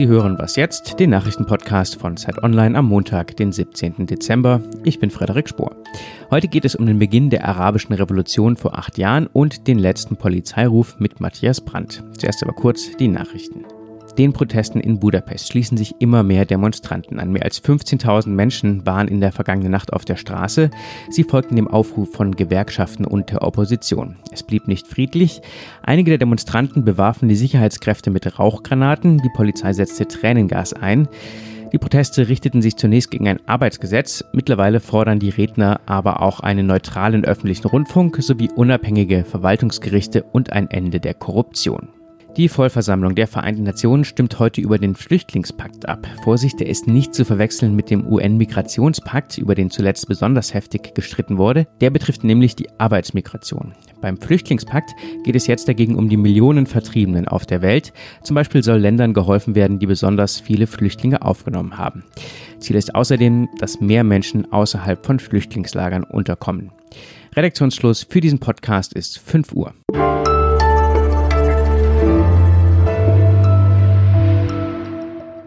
Sie hören was jetzt, den Nachrichtenpodcast von Zeit Online am Montag, den 17. Dezember. Ich bin Frederik Spohr. Heute geht es um den Beginn der arabischen Revolution vor acht Jahren und den letzten Polizeiruf mit Matthias Brandt. Zuerst aber kurz die Nachrichten. Den Protesten in Budapest schließen sich immer mehr Demonstranten an. Mehr als 15.000 Menschen waren in der vergangenen Nacht auf der Straße. Sie folgten dem Aufruf von Gewerkschaften und der Opposition. Es blieb nicht friedlich. Einige der Demonstranten bewarfen die Sicherheitskräfte mit Rauchgranaten. Die Polizei setzte Tränengas ein. Die Proteste richteten sich zunächst gegen ein Arbeitsgesetz. Mittlerweile fordern die Redner aber auch einen neutralen öffentlichen Rundfunk sowie unabhängige Verwaltungsgerichte und ein Ende der Korruption. Die Vollversammlung der Vereinten Nationen stimmt heute über den Flüchtlingspakt ab. Vorsicht, der ist nicht zu verwechseln mit dem UN-Migrationspakt, über den zuletzt besonders heftig gestritten wurde. Der betrifft nämlich die Arbeitsmigration. Beim Flüchtlingspakt geht es jetzt dagegen um die Millionen Vertriebenen auf der Welt. Zum Beispiel soll Ländern geholfen werden, die besonders viele Flüchtlinge aufgenommen haben. Ziel ist außerdem, dass mehr Menschen außerhalb von Flüchtlingslagern unterkommen. Redaktionsschluss für diesen Podcast ist 5 Uhr.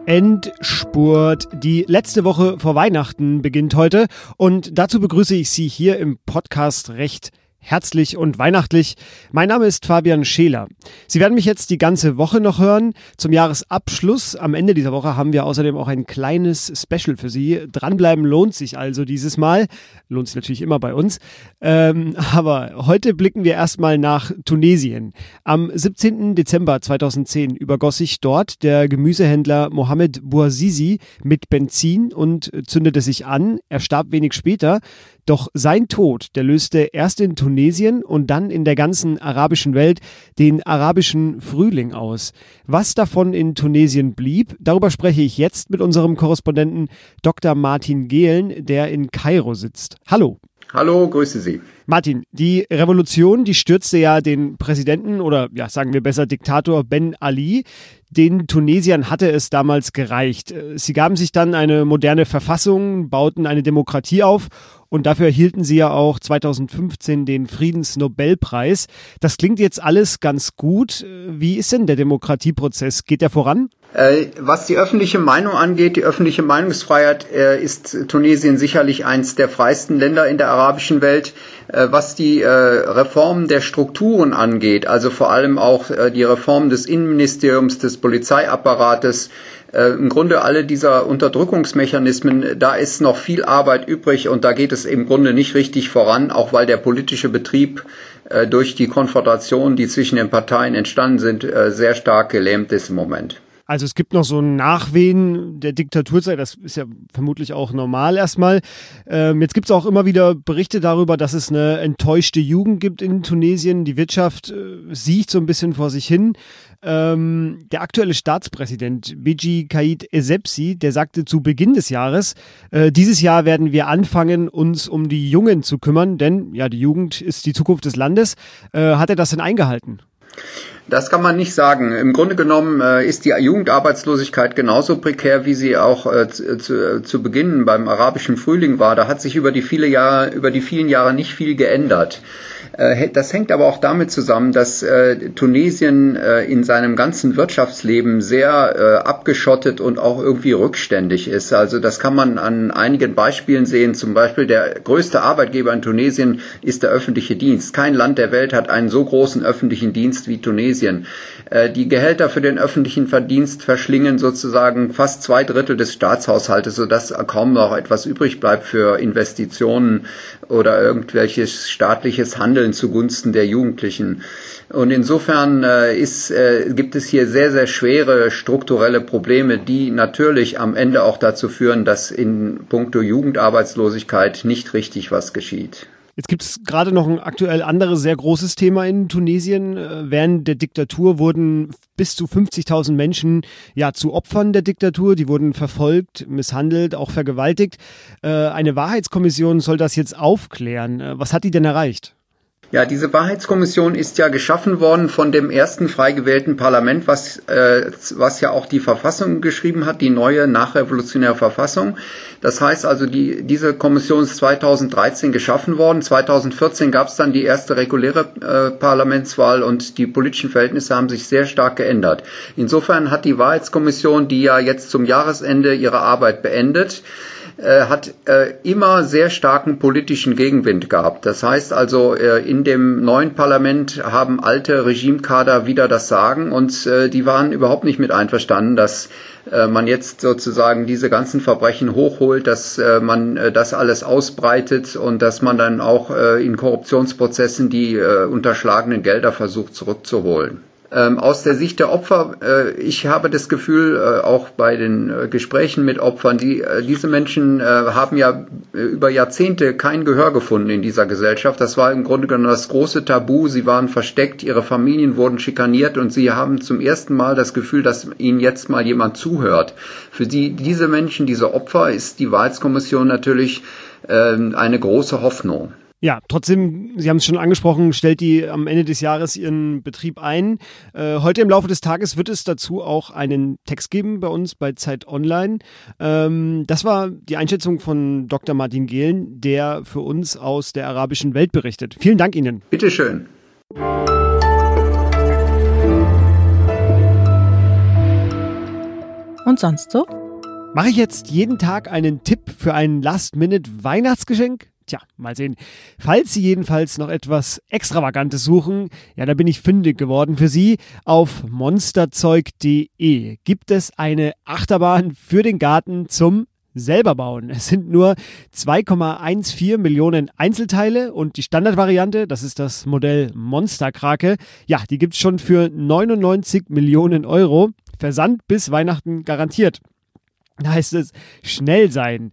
Endspurt. Die letzte Woche vor Weihnachten beginnt heute und dazu begrüße ich Sie hier im Podcast recht herzlich und weihnachtlich. Mein Name ist Fabian Scheler. Sie werden mich jetzt die ganze Woche noch hören. Zum Jahresabschluss am Ende dieser Woche haben wir außerdem auch ein kleines Special für Sie. Dranbleiben lohnt sich also dieses Mal. Lohnt sich natürlich immer bei uns. Ähm, aber heute blicken wir erstmal nach Tunesien. Am 17. Dezember 2010 übergoss sich dort der Gemüsehändler Mohamed Bouazizi mit Benzin und zündete sich an. Er starb wenig später. Doch sein Tod, der löste erst in Tunesien und dann in der ganzen arabischen Welt den arabischen Frühling aus. Was davon in Tunesien blieb, darüber spreche ich jetzt mit unserem Korrespondenten Dr. Martin Gehlen, der in Kairo sitzt. Hallo. Hallo, grüße Sie. Martin, die Revolution, die stürzte ja den Präsidenten oder ja, sagen wir besser Diktator Ben Ali. Den Tunesiern hatte es damals gereicht. Sie gaben sich dann eine moderne Verfassung, bauten eine Demokratie auf und dafür erhielten sie ja auch 2015 den Friedensnobelpreis. Das klingt jetzt alles ganz gut. Wie ist denn der Demokratieprozess? Geht der voran? Äh, was die öffentliche Meinung angeht, die öffentliche Meinungsfreiheit äh, ist Tunesien sicherlich eines der freiesten Länder in der arabischen Welt. Äh, was die Reformen der Strukturen angeht, also vor allem auch die Reform des Innenministeriums, des Polizeiapparates, äh, im Grunde alle dieser Unterdrückungsmechanismen, da ist noch viel Arbeit übrig und da geht es im Grunde nicht richtig voran, auch weil der politische Betrieb äh, durch die Konfrontationen, die zwischen den Parteien entstanden sind, äh, sehr stark gelähmt ist im Moment. Also es gibt noch so ein Nachwehen der Diktaturzeit, das ist ja vermutlich auch normal erstmal. Ähm, jetzt gibt es auch immer wieder Berichte darüber, dass es eine enttäuschte Jugend gibt in Tunesien. Die Wirtschaft äh, sieht so ein bisschen vor sich hin. Ähm, der aktuelle Staatspräsident Biji Kaid Essebsi, der sagte zu Beginn des Jahres, äh, dieses Jahr werden wir anfangen, uns um die Jungen zu kümmern, denn ja, die Jugend ist die Zukunft des Landes. Äh, hat er das denn eingehalten? Das kann man nicht sagen. Im Grunde genommen äh, ist die Jugendarbeitslosigkeit genauso prekär, wie sie auch äh, zu, zu, zu Beginn beim arabischen Frühling war. Da hat sich über die viele Jahre, über die vielen Jahre nicht viel geändert. Äh, das hängt aber auch damit zusammen, dass äh, Tunesien äh, in seinem ganzen Wirtschaftsleben sehr abgeschottet und auch irgendwie rückständig ist. Also das kann man an einigen Beispielen sehen. Zum Beispiel der größte Arbeitgeber in Tunesien ist der öffentliche Dienst. Kein Land der Welt hat einen so großen öffentlichen Dienst wie Tunesien. Die Gehälter für den öffentlichen Verdienst verschlingen sozusagen fast zwei Drittel des Staatshaushaltes, sodass kaum noch etwas übrig bleibt für Investitionen oder irgendwelches staatliches Handeln Handeln zugunsten der Jugendlichen. Und insofern äh, ist, äh, gibt es hier sehr, sehr schwere strukturelle Probleme, die natürlich am Ende auch dazu führen, dass in puncto Jugendarbeitslosigkeit nicht richtig was geschieht. Jetzt gibt es gerade noch ein aktuell anderes sehr großes Thema in Tunesien. Äh, während der Diktatur wurden bis zu 50.000 Menschen ja zu Opfern der Diktatur. Die wurden verfolgt, misshandelt, auch vergewaltigt. Eine Wahrheitskommission soll das jetzt aufklären. Was hat die denn erreicht? Ja, diese Wahrheitskommission ist ja geschaffen worden von dem ersten frei gewählten Parlament, was, äh, was ja auch die Verfassung geschrieben hat, die neue nachrevolutionäre Verfassung. Das heißt also, die, diese Kommission ist 2013 geschaffen worden. 2014 gab es dann die erste reguläre äh, Parlamentswahl und die politischen Verhältnisse haben sich sehr stark geändert. Insofern hat die Wahrheitskommission, die ja jetzt zum Jahresende ihre Arbeit beendet, äh, hat äh, immer sehr starken politischen Gegenwind gehabt. Das heißt also, äh, in dem neuen Parlament haben alte Regimekader wieder das Sagen und äh, die waren überhaupt nicht mit einverstanden, dass äh, man jetzt sozusagen diese ganzen Verbrechen hochholt, dass äh, man das alles ausbreitet und dass man dann auch in Korruptionsprozessen die unterschlagenen Gelder versucht zurückzuholen. Ähm, aus der Sicht der Opfer, äh, ich habe das Gefühl, äh, auch bei den äh, Gesprächen mit Opfern, die, äh, diese Menschen äh, haben ja äh, über Jahrzehnte kein Gehör gefunden in dieser Gesellschaft. Das war im Grunde genommen das große Tabu. Sie waren versteckt, ihre Familien wurden schikaniert und sie haben zum ersten Mal das Gefühl, dass ihnen jetzt mal jemand zuhört. Für die, diese Menschen, diese Opfer, ist die Wahlskommission natürlich ähm, eine große Hoffnung. Ja, trotzdem, Sie haben es schon angesprochen, stellt die am Ende des Jahres ihren Betrieb ein. Äh, heute im Laufe des Tages wird es dazu auch einen Text geben bei uns bei Zeit Online. Ähm, das war die Einschätzung von Dr. Martin Gehlen, der für uns aus der arabischen Welt berichtet. Vielen Dank Ihnen. Bitteschön. Und sonst so? Mache ich jetzt jeden Tag einen Tipp für ein Last-Minute-Weihnachtsgeschenk? Tja, mal sehen. Falls Sie jedenfalls noch etwas Extravagantes suchen, ja, da bin ich fündig geworden für Sie. Auf monsterzeug.de gibt es eine Achterbahn für den Garten zum selber bauen. Es sind nur 2,14 Millionen Einzelteile und die Standardvariante, das ist das Modell Monsterkrake, ja, die gibt es schon für 99 Millionen Euro. Versand bis Weihnachten garantiert. Da heißt es schnell sein.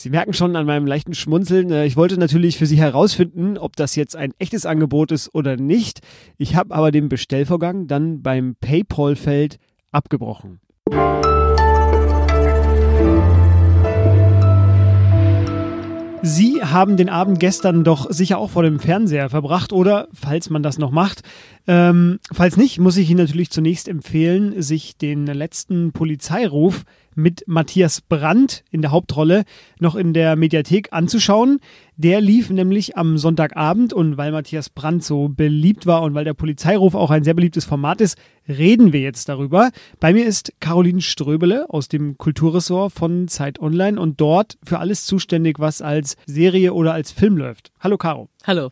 Sie merken schon an meinem leichten Schmunzeln, äh, ich wollte natürlich für Sie herausfinden, ob das jetzt ein echtes Angebot ist oder nicht. Ich habe aber den Bestellvorgang dann beim PayPal-Feld abgebrochen. Sie haben den Abend gestern doch sicher auch vor dem Fernseher verbracht oder, falls man das noch macht, ähm, falls nicht, muss ich Ihnen natürlich zunächst empfehlen, sich den letzten Polizeiruf mit Matthias Brandt in der Hauptrolle noch in der Mediathek anzuschauen. Der lief nämlich am Sonntagabend und weil Matthias Brandt so beliebt war und weil der Polizeiruf auch ein sehr beliebtes Format ist, reden wir jetzt darüber. Bei mir ist Caroline Ströbele aus dem Kulturressort von Zeit Online und dort für alles zuständig, was als Serie oder als Film läuft. Hallo Caro. Hallo.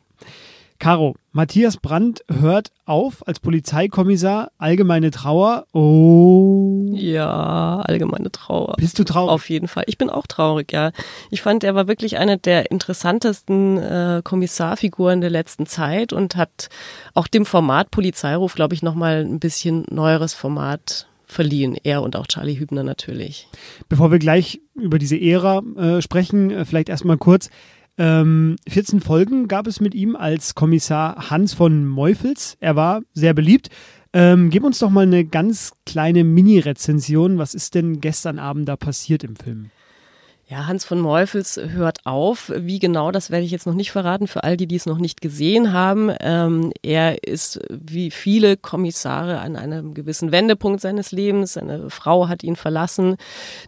Caro, Matthias Brandt hört auf als Polizeikommissar. Allgemeine Trauer. Oh. Ja, allgemeine Trauer. Bist du traurig? Auf jeden Fall. Ich bin auch traurig, ja. Ich fand, er war wirklich eine der interessantesten äh, Kommissarfiguren der letzten Zeit und hat auch dem Format Polizeiruf, glaube ich, nochmal ein bisschen neueres Format verliehen. Er und auch Charlie Hübner natürlich. Bevor wir gleich über diese Ära äh, sprechen, äh, vielleicht erstmal kurz. Ähm, 14 Folgen gab es mit ihm als Kommissar Hans von Meufels. Er war sehr beliebt. Ähm, gib uns doch mal eine ganz kleine Mini-Rezension. Was ist denn gestern Abend da passiert im Film? Ja, Hans von Meufels hört auf. Wie genau, das werde ich jetzt noch nicht verraten für all die, die es noch nicht gesehen haben. Ähm, er ist wie viele Kommissare an einem gewissen Wendepunkt seines Lebens. Seine Frau hat ihn verlassen,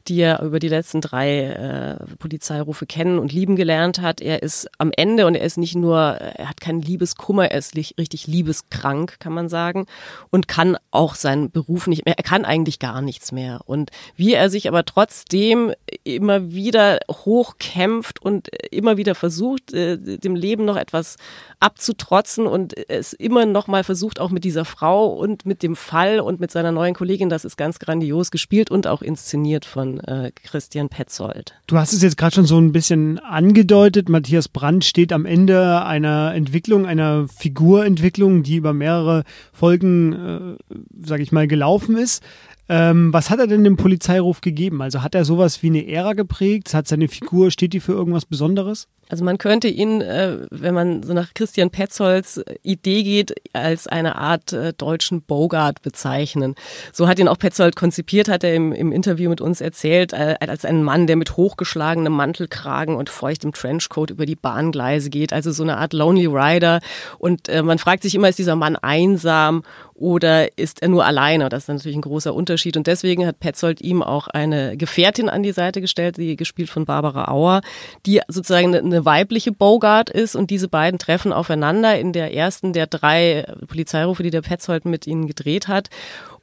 die er über die letzten drei äh, Polizeirufe kennen und lieben gelernt hat. Er ist am Ende und er ist nicht nur, er hat keinen Liebeskummer, er ist richtig liebeskrank, kann man sagen, und kann auch seinen Beruf nicht mehr, er kann eigentlich gar nichts mehr. Und wie er sich aber trotzdem immer wieder wieder hochkämpft und immer wieder versucht, äh, dem Leben noch etwas abzutrotzen und es immer noch mal versucht, auch mit dieser Frau und mit dem Fall und mit seiner neuen Kollegin, das ist ganz grandios gespielt und auch inszeniert von äh, Christian Petzold. Du hast es jetzt gerade schon so ein bisschen angedeutet. Matthias Brandt steht am Ende einer Entwicklung, einer Figurentwicklung, die über mehrere Folgen, äh, sage ich mal, gelaufen ist. Ähm, was hat er denn dem Polizeiruf gegeben? Also hat er sowas wie eine Ära geprägt? Hat seine Figur, steht die für irgendwas Besonderes? Also man könnte ihn, äh, wenn man so nach Christian Petzolds äh, Idee geht, als eine Art äh, deutschen Bogart bezeichnen. So hat ihn auch Petzold konzipiert, hat er im, im Interview mit uns erzählt, als einen Mann, der mit hochgeschlagenem Mantelkragen und feuchtem Trenchcoat über die Bahngleise geht. Also so eine Art Lonely Rider. Und man fragt sich immer, ist dieser Mann einsam oder ist er nur alleine? Das ist natürlich ein großer Unterschied. Und deswegen hat Petzold ihm auch eine Gefährtin an die Seite gestellt, die gespielt von Barbara Auer, die sozusagen eine weibliche Bogart ist. Und diese beiden treffen aufeinander in der ersten der drei Polizeirufe, die der Petzold mit ihnen gedreht hat.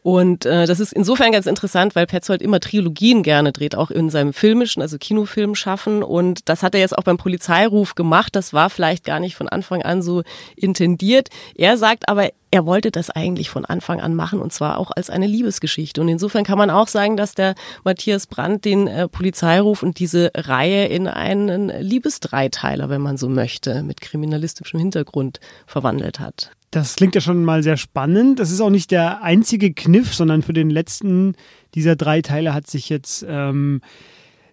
Und äh, das ist insofern ganz interessant, weil Petzold immer Trilogien gerne dreht, auch in seinem filmischen, also Kinofilm schaffen. Und das hat er jetzt auch beim Polizeiruf gemacht. Das war vielleicht gar nicht von Anfang an so intendiert. Er sagt aber, er wollte das eigentlich von Anfang an machen und zwar auch als eine Liebesgeschichte. Und insofern kann man auch sagen, dass der Matthias Brandt den äh, Polizeiruf und diese Reihe in einen Liebesdreiteiler, wenn man so möchte, mit kriminalistischem Hintergrund verwandelt hat. Das klingt ja schon mal sehr spannend. Das ist auch nicht der einzige Kniff, sondern für den letzten dieser drei Teile hat sich jetzt ähm,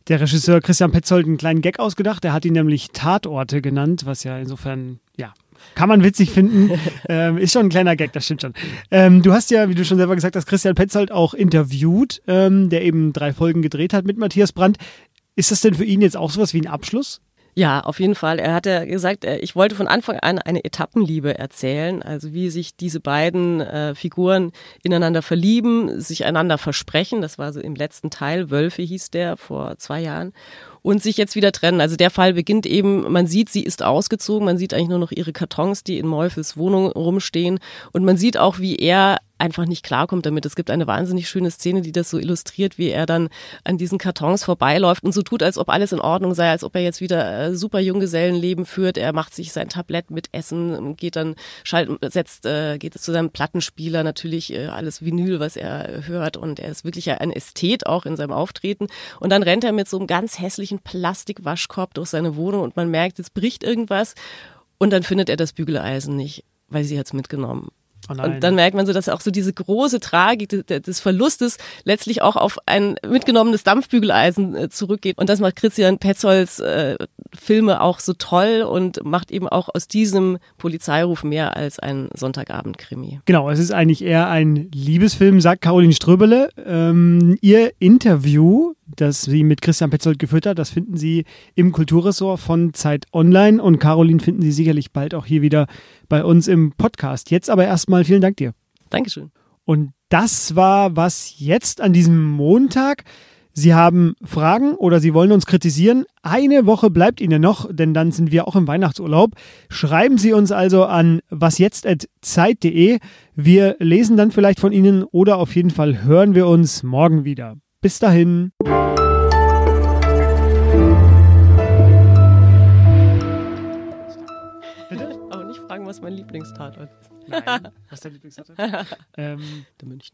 der Regisseur Christian Petzold einen kleinen Gag ausgedacht. Er hat ihn nämlich Tatorte genannt, was ja insofern, ja, kann man witzig finden. ähm, ist schon ein kleiner Gag, das stimmt schon. Ähm, du hast ja, wie du schon selber gesagt hast, Christian Petzold auch interviewt, ähm, der eben drei Folgen gedreht hat mit Matthias Brandt. Ist das denn für ihn jetzt auch sowas wie ein Abschluss? Ja, auf jeden Fall. Er hat ja gesagt, äh, ich wollte von Anfang an eine Etappenliebe erzählen, also wie sich diese beiden äh, Figuren ineinander verlieben, sich einander versprechen. Das war so im letzten Teil. Wölfe hieß der vor zwei Jahren und sich jetzt wieder trennen. Also der Fall beginnt eben, man sieht, sie ist ausgezogen, man sieht eigentlich nur noch ihre Kartons, die in Meufels Wohnung rumstehen und man sieht auch, wie er einfach nicht klarkommt damit. Es gibt eine wahnsinnig schöne Szene, die das so illustriert, wie er dann an diesen Kartons vorbeiläuft und so tut, als ob alles in Ordnung sei, als ob er jetzt wieder äh, super Junggesellenleben führt. Er macht sich sein Tablett mit Essen, geht dann, schalt, setzt, äh, geht zu seinem Plattenspieler, natürlich äh, alles Vinyl, was er hört und er ist wirklich ein Ästhet auch in seinem Auftreten. Und dann rennt er mit so einem ganz hässlichen Plastikwaschkorb durch seine Wohnung und man merkt, jetzt bricht irgendwas und dann findet er das Bügeleisen nicht, weil sie hat es mitgenommen. Oh und dann merkt man so, dass auch so diese große Tragik des Verlustes letztlich auch auf ein mitgenommenes Dampfbügeleisen äh, zurückgeht. Und das macht Christian Petzolds äh, Filme auch so toll und macht eben auch aus diesem Polizeiruf mehr als ein Sonntagabend-Krimi. Genau, es ist eigentlich eher ein Liebesfilm, sagt Caroline Ströbele. Ähm, ihr Interview das sie mit Christian Petzold geführt hat. Das finden Sie im Kulturressort von Zeit Online und Caroline finden Sie sicherlich bald auch hier wieder bei uns im Podcast. Jetzt aber erstmal vielen Dank dir. Dankeschön. Und das war was jetzt an diesem Montag. Sie haben Fragen oder Sie wollen uns kritisieren. Eine Woche bleibt Ihnen noch, denn dann sind wir auch im Weihnachtsurlaub. Schreiben Sie uns also an wasjetzt.zeit.de. Wir lesen dann vielleicht von Ihnen oder auf jeden Fall hören wir uns morgen wieder. Bis dahin. Bitte? Aber nicht fragen, was mein Lieblingstatort ist. Nein. Was ist dein Lieblingstatort? ähm, der Münchner.